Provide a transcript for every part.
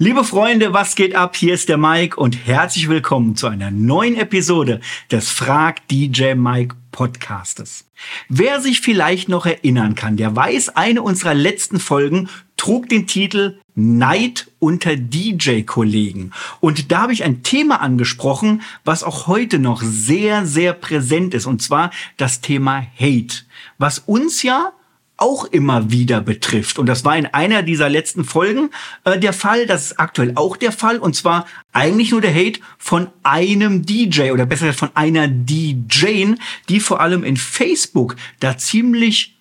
Liebe Freunde, was geht ab? Hier ist der Mike und herzlich willkommen zu einer neuen Episode des Frag DJ Mike Podcastes. Wer sich vielleicht noch erinnern kann, der weiß, eine unserer letzten Folgen trug den Titel Neid unter DJ-Kollegen. Und da habe ich ein Thema angesprochen, was auch heute noch sehr, sehr präsent ist, und zwar das Thema Hate, was uns ja auch immer wieder betrifft. Und das war in einer dieser letzten Folgen äh, der Fall. Das ist aktuell auch der Fall. Und zwar eigentlich nur der Hate von einem DJ oder besser gesagt von einer DJ, die vor allem in Facebook da ziemlich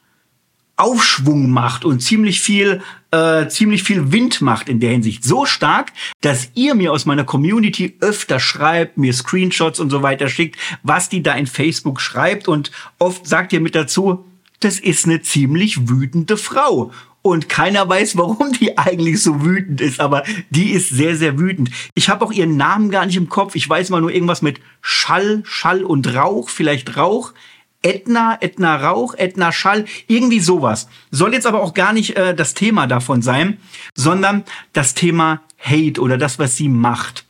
Aufschwung macht und ziemlich viel, äh, ziemlich viel Wind macht in der Hinsicht. So stark, dass ihr mir aus meiner Community öfter schreibt, mir Screenshots und so weiter schickt, was die da in Facebook schreibt. Und oft sagt ihr mit dazu, das ist eine ziemlich wütende Frau. Und keiner weiß, warum die eigentlich so wütend ist, aber die ist sehr, sehr wütend. Ich habe auch ihren Namen gar nicht im Kopf. Ich weiß mal nur irgendwas mit Schall, Schall und Rauch, vielleicht Rauch. Edna, Edna Rauch, Edna Schall, irgendwie sowas. Soll jetzt aber auch gar nicht äh, das Thema davon sein, sondern das Thema Hate oder das, was sie macht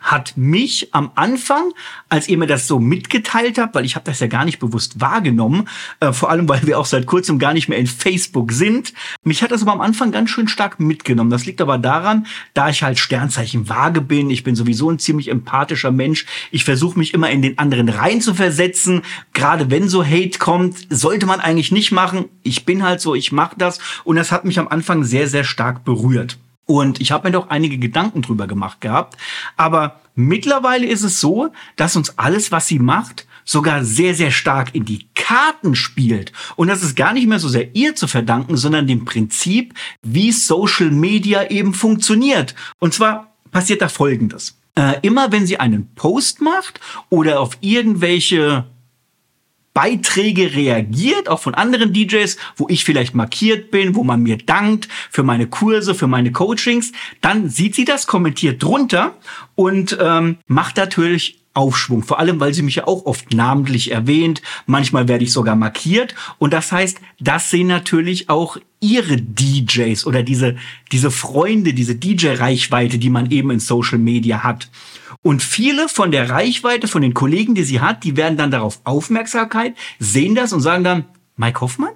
hat mich am Anfang, als ihr mir das so mitgeteilt habt, weil ich habe das ja gar nicht bewusst wahrgenommen, äh, vor allem weil wir auch seit kurzem gar nicht mehr in Facebook sind, mich hat das aber am Anfang ganz schön stark mitgenommen. Das liegt aber daran, da ich halt Sternzeichen vage bin, ich bin sowieso ein ziemlich empathischer Mensch, ich versuche mich immer in den anderen rein zu versetzen, gerade wenn so Hate kommt, sollte man eigentlich nicht machen. Ich bin halt so, ich mache das und das hat mich am Anfang sehr, sehr stark berührt. Und ich habe mir doch einige Gedanken drüber gemacht gehabt. Aber mittlerweile ist es so, dass uns alles, was sie macht, sogar sehr, sehr stark in die Karten spielt. Und das ist gar nicht mehr so sehr ihr zu verdanken, sondern dem Prinzip, wie Social Media eben funktioniert. Und zwar passiert da Folgendes. Äh, immer wenn sie einen Post macht oder auf irgendwelche Beiträge reagiert, auch von anderen DJs, wo ich vielleicht markiert bin, wo man mir dankt für meine Kurse, für meine Coachings, dann sieht sie das, kommentiert drunter und ähm, macht natürlich Aufschwung. Vor allem, weil sie mich ja auch oft namentlich erwähnt. Manchmal werde ich sogar markiert. Und das heißt, das sehen natürlich auch ihre DJs oder diese, diese Freunde, diese DJ-Reichweite, die man eben in Social Media hat. Und viele von der Reichweite, von den Kollegen, die sie hat, die werden dann darauf Aufmerksamkeit, sehen das und sagen dann, Mike Hoffmann?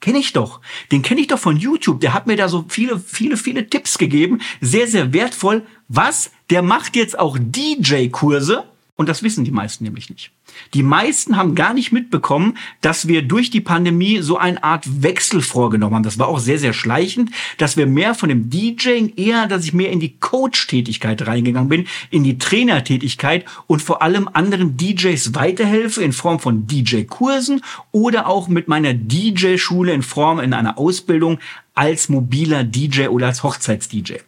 Kenne ich doch. Den kenne ich doch von YouTube. Der hat mir da so viele, viele, viele Tipps gegeben. Sehr, sehr wertvoll. Was? Der macht jetzt auch DJ-Kurse. Und das wissen die meisten nämlich nicht. Die meisten haben gar nicht mitbekommen, dass wir durch die Pandemie so eine Art Wechsel vorgenommen haben. Das war auch sehr, sehr schleichend, dass wir mehr von dem DJing eher, dass ich mehr in die Coach-Tätigkeit reingegangen bin, in die Trainertätigkeit und vor allem anderen DJs weiterhelfe in Form von DJ-Kursen oder auch mit meiner DJ-Schule in Form in einer Ausbildung als mobiler DJ oder als Hochzeits-DJ.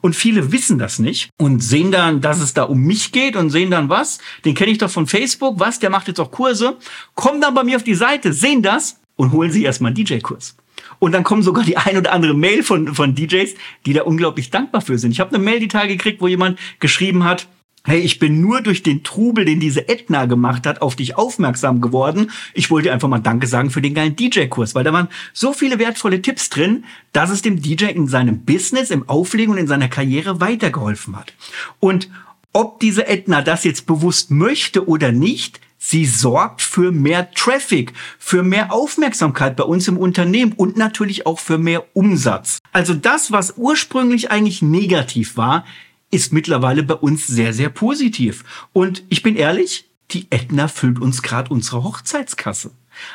Und viele wissen das nicht und sehen dann, dass es da um mich geht und sehen dann was. Den kenne ich doch von Facebook. Was? Der macht jetzt auch Kurse. Kommen dann bei mir auf die Seite, sehen das und holen sich erstmal einen DJ-Kurs. Und dann kommen sogar die ein oder andere Mail von, von DJs, die da unglaublich dankbar für sind. Ich habe eine Mail die Tage gekriegt, wo jemand geschrieben hat, hey, ich bin nur durch den Trubel, den diese Edna gemacht hat, auf dich aufmerksam geworden. Ich wollte einfach mal Danke sagen für den geilen DJ-Kurs, weil da waren so viele wertvolle Tipps drin, dass es dem DJ in seinem Business, im Auflegen und in seiner Karriere weitergeholfen hat. Und ob diese Edna das jetzt bewusst möchte oder nicht, Sie sorgt für mehr Traffic, für mehr Aufmerksamkeit bei uns im Unternehmen und natürlich auch für mehr Umsatz. Also das, was ursprünglich eigentlich negativ war, ist mittlerweile bei uns sehr, sehr positiv. Und ich bin ehrlich, die Edna füllt uns gerade unsere Hochzeitskasse.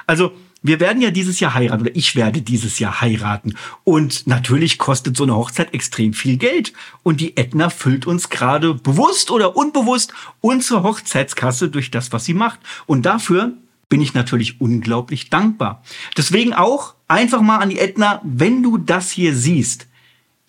Also wir werden ja dieses Jahr heiraten oder ich werde dieses Jahr heiraten. Und natürlich kostet so eine Hochzeit extrem viel Geld. Und die Edna füllt uns gerade bewusst oder unbewusst unsere Hochzeitskasse durch das, was sie macht. Und dafür bin ich natürlich unglaublich dankbar. Deswegen auch einfach mal an die Edna, wenn du das hier siehst,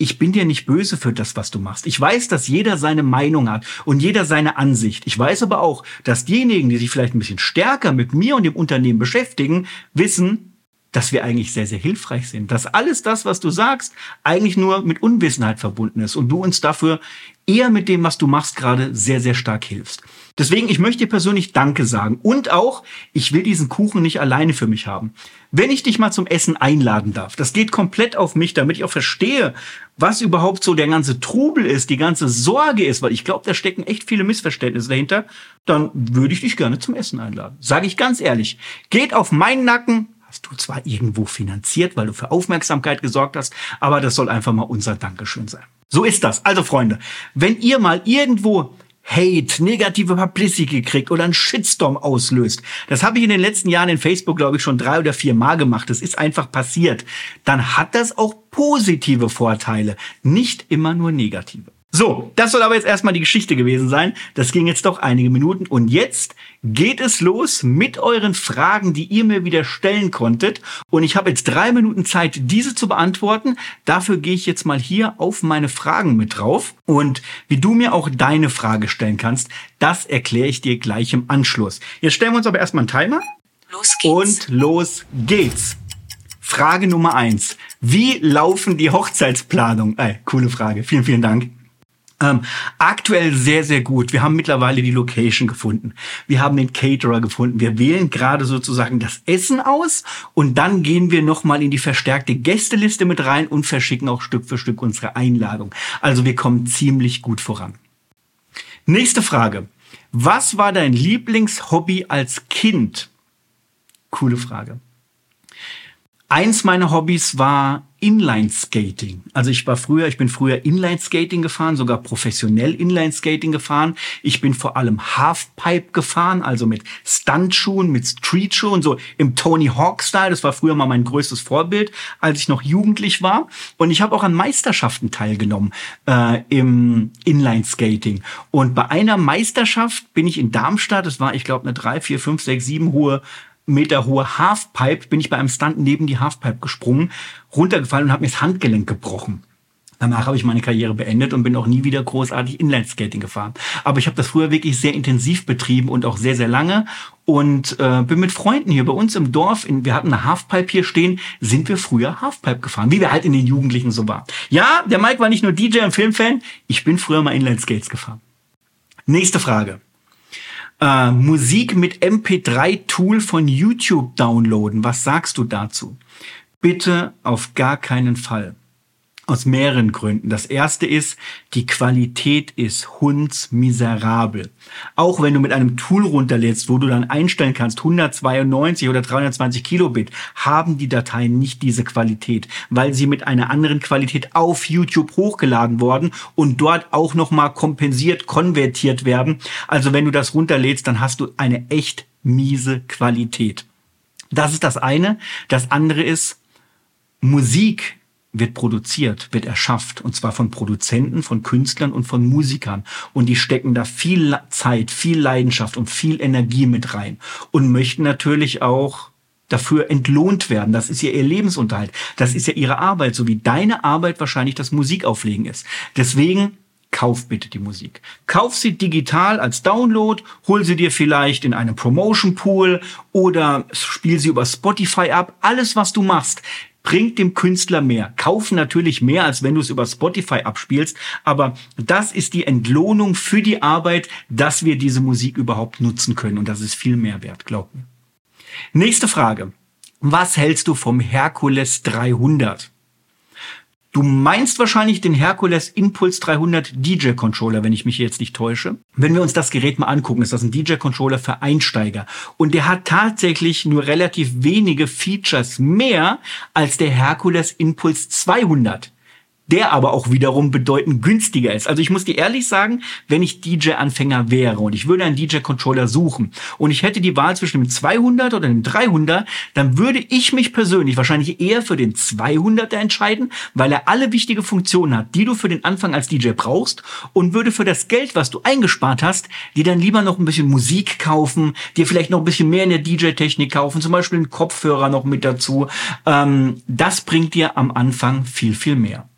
ich bin dir nicht böse für das, was du machst. Ich weiß, dass jeder seine Meinung hat und jeder seine Ansicht. Ich weiß aber auch, dass diejenigen, die sich vielleicht ein bisschen stärker mit mir und dem Unternehmen beschäftigen, wissen, dass wir eigentlich sehr, sehr hilfreich sind. Dass alles das, was du sagst, eigentlich nur mit Unwissenheit verbunden ist und du uns dafür eher mit dem, was du machst, gerade sehr, sehr stark hilfst. Deswegen, ich möchte dir persönlich Danke sagen. Und auch, ich will diesen Kuchen nicht alleine für mich haben. Wenn ich dich mal zum Essen einladen darf, das geht komplett auf mich, damit ich auch verstehe, was überhaupt so der ganze Trubel ist, die ganze Sorge ist, weil ich glaube, da stecken echt viele Missverständnisse dahinter, dann würde ich dich gerne zum Essen einladen. Sage ich ganz ehrlich. Geht auf meinen Nacken, hast du zwar irgendwo finanziert, weil du für Aufmerksamkeit gesorgt hast, aber das soll einfach mal unser Dankeschön sein. So ist das. Also Freunde, wenn ihr mal irgendwo Hate, negative Publicity kriegt oder einen Shitstorm auslöst. Das habe ich in den letzten Jahren in Facebook, glaube ich, schon drei oder vier Mal gemacht. Das ist einfach passiert. Dann hat das auch positive Vorteile, nicht immer nur negative. So, das soll aber jetzt erstmal die Geschichte gewesen sein. Das ging jetzt doch einige Minuten. Und jetzt geht es los mit euren Fragen, die ihr mir wieder stellen konntet. Und ich habe jetzt drei Minuten Zeit, diese zu beantworten. Dafür gehe ich jetzt mal hier auf meine Fragen mit drauf. Und wie du mir auch deine Frage stellen kannst, das erkläre ich dir gleich im Anschluss. Jetzt stellen wir uns aber erstmal einen Timer. Los geht's. Und los geht's. Frage Nummer eins. Wie laufen die Hochzeitsplanungen? Äh, coole Frage. Vielen, vielen Dank. Ähm, aktuell sehr, sehr gut. Wir haben mittlerweile die Location gefunden. Wir haben den Caterer gefunden. Wir wählen gerade sozusagen das Essen aus und dann gehen wir nochmal in die verstärkte Gästeliste mit rein und verschicken auch Stück für Stück unsere Einladung. Also wir kommen ziemlich gut voran. Nächste Frage. Was war dein Lieblingshobby als Kind? Coole Frage. Eins meiner Hobbys war Inline Skating. Also ich war früher, ich bin früher Inline Skating gefahren, sogar professionell Inline Skating gefahren. Ich bin vor allem Halfpipe gefahren, also mit Stuntschuhen, mit Streetschuhen, so im Tony Hawk Style. Das war früher mal mein größtes Vorbild, als ich noch jugendlich war. Und ich habe auch an Meisterschaften teilgenommen äh, im Inline Skating. Und bei einer Meisterschaft bin ich in Darmstadt, das war, ich glaube, eine drei, vier, fünf, sechs, sieben hohe Meter hohe Halfpipe, bin ich bei einem Stunt neben die Halfpipe gesprungen, runtergefallen und habe mir das Handgelenk gebrochen. Danach habe ich meine Karriere beendet und bin auch nie wieder großartig Inlineskating gefahren. Aber ich habe das früher wirklich sehr intensiv betrieben und auch sehr, sehr lange. Und äh, bin mit Freunden hier bei uns im Dorf, in, wir hatten eine Halfpipe hier stehen, sind wir früher Halfpipe gefahren, wie wir halt in den Jugendlichen so waren. Ja, der Mike war nicht nur DJ und Filmfan, ich bin früher mal Inlineskates gefahren. Nächste Frage äh, Musik mit MP3-Tool von YouTube downloaden. Was sagst du dazu? Bitte auf gar keinen Fall. Aus mehreren Gründen. Das erste ist, die Qualität ist hundsmiserabel. Auch wenn du mit einem Tool runterlädst, wo du dann einstellen kannst, 192 oder 320 Kilobit, haben die Dateien nicht diese Qualität, weil sie mit einer anderen Qualität auf YouTube hochgeladen worden und dort auch nochmal kompensiert, konvertiert werden. Also wenn du das runterlädst, dann hast du eine echt miese Qualität. Das ist das eine. Das andere ist, Musik wird produziert, wird erschafft, und zwar von Produzenten, von Künstlern und von Musikern. Und die stecken da viel Zeit, viel Leidenschaft und viel Energie mit rein und möchten natürlich auch dafür entlohnt werden. Das ist ja ihr Lebensunterhalt. Das ist ja ihre Arbeit, so wie deine Arbeit wahrscheinlich das Musikauflegen ist. Deswegen kauf bitte die Musik. Kauf sie digital als Download, hol sie dir vielleicht in einem Promotion Pool oder spiel sie über Spotify ab. Alles, was du machst, bringt dem Künstler mehr. Kaufen natürlich mehr, als wenn du es über Spotify abspielst, aber das ist die Entlohnung für die Arbeit, dass wir diese Musik überhaupt nutzen können und das ist viel mehr wert, glaub mir. Nächste Frage. Was hältst du vom Hercules 300? Du meinst wahrscheinlich den Hercules Impulse 300 DJ Controller, wenn ich mich jetzt nicht täusche. Wenn wir uns das Gerät mal angucken, ist das ein DJ Controller für Einsteiger. Und der hat tatsächlich nur relativ wenige Features mehr als der Hercules Impulse 200 der aber auch wiederum bedeutend günstiger ist. Also ich muss dir ehrlich sagen, wenn ich DJ-Anfänger wäre und ich würde einen DJ-Controller suchen und ich hätte die Wahl zwischen dem 200 oder dem 300, dann würde ich mich persönlich wahrscheinlich eher für den 200er entscheiden, weil er alle wichtige Funktionen hat, die du für den Anfang als DJ brauchst und würde für das Geld, was du eingespart hast, dir dann lieber noch ein bisschen Musik kaufen, dir vielleicht noch ein bisschen mehr in der DJ-Technik kaufen, zum Beispiel einen Kopfhörer noch mit dazu. Ähm, das bringt dir am Anfang viel, viel mehr.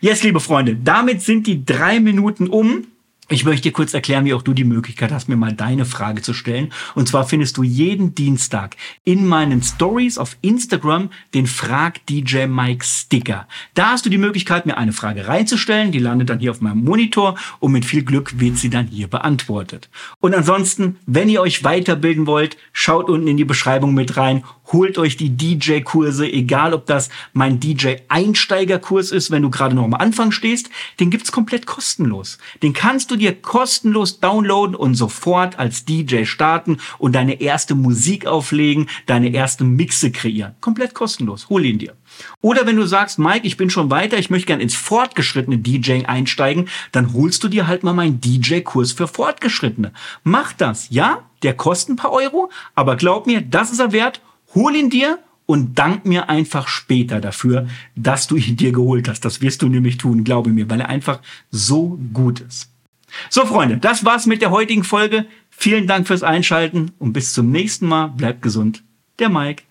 Yes, liebe Freunde, damit sind die drei Minuten um. Ich möchte dir kurz erklären, wie auch du die Möglichkeit hast, mir mal deine Frage zu stellen. Und zwar findest du jeden Dienstag in meinen Stories auf Instagram den Frag DJ Mike Sticker. Da hast du die Möglichkeit, mir eine Frage reinzustellen. Die landet dann hier auf meinem Monitor und mit viel Glück wird sie dann hier beantwortet. Und ansonsten, wenn ihr euch weiterbilden wollt, schaut unten in die Beschreibung mit rein Holt euch die DJ-Kurse, egal ob das mein DJ-Einsteigerkurs ist, wenn du gerade noch am Anfang stehst, den gibt's komplett kostenlos. Den kannst du dir kostenlos downloaden und sofort als DJ starten und deine erste Musik auflegen, deine erste Mixe kreieren. Komplett kostenlos. Hol ihn dir. Oder wenn du sagst, Mike, ich bin schon weiter, ich möchte gern ins fortgeschrittene DJing einsteigen, dann holst du dir halt mal meinen DJ-Kurs für Fortgeschrittene. Mach das, ja? Der kostet ein paar Euro, aber glaub mir, das ist er wert Hol ihn dir und dank mir einfach später dafür, dass du ihn dir geholt hast. Das wirst du nämlich tun, glaube mir, weil er einfach so gut ist. So, Freunde, das war's mit der heutigen Folge. Vielen Dank fürs Einschalten und bis zum nächsten Mal. Bleibt gesund. Der Mike.